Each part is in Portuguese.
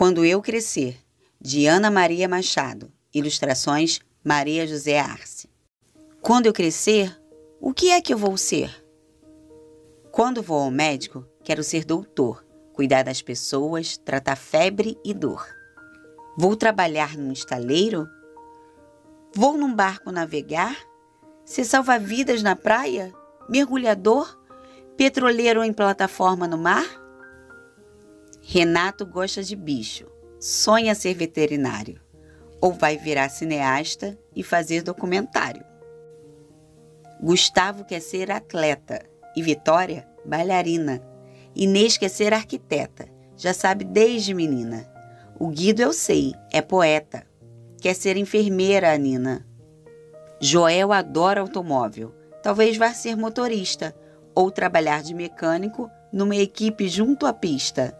Quando Eu Crescer, de Ana Maria Machado. Ilustrações Maria José Arce. Quando eu crescer, o que é que eu vou ser? Quando vou ao médico, quero ser doutor, cuidar das pessoas, tratar febre e dor. Vou trabalhar num estaleiro? Vou num barco navegar? Ser salva-vidas na praia? Mergulhador? Petroleiro em plataforma no mar? Renato gosta de bicho, sonha ser veterinário, ou vai virar cineasta e fazer documentário. Gustavo quer ser atleta e Vitória, bailarina. Inês quer ser arquiteta, já sabe desde menina. O Guido eu sei, é poeta. Quer ser enfermeira, a Nina. Joel adora automóvel, talvez vá ser motorista ou trabalhar de mecânico numa equipe junto à pista.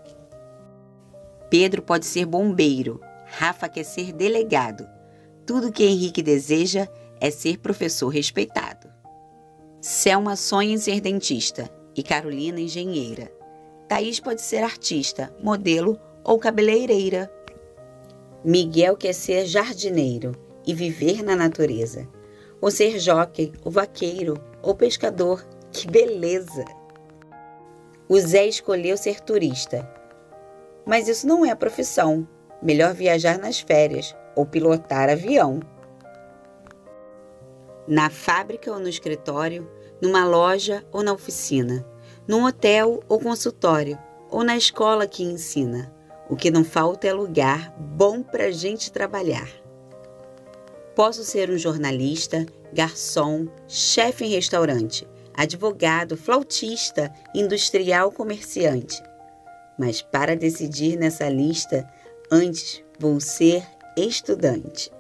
Pedro pode ser bombeiro, Rafa quer ser delegado. Tudo que Henrique deseja é ser professor respeitado. Selma sonha em ser dentista e Carolina engenheira. Thaís pode ser artista, modelo ou cabeleireira. Miguel quer ser jardineiro e viver na natureza. Ou ser jockey, ou vaqueiro, ou pescador. Que beleza! O Zé escolheu ser turista mas isso não é a profissão. Melhor viajar nas férias ou pilotar avião. Na fábrica ou no escritório, numa loja ou na oficina, num hotel ou consultório, ou na escola que ensina. O que não falta é lugar bom para gente trabalhar. Posso ser um jornalista, garçom, chefe em restaurante, advogado, flautista, industrial, comerciante mas para decidir nessa lista, antes vou ser estudante.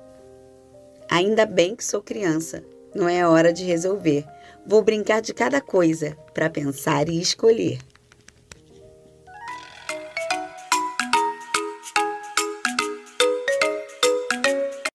Ainda bem que sou criança, não é hora de resolver. Vou brincar de cada coisa para pensar e escolher.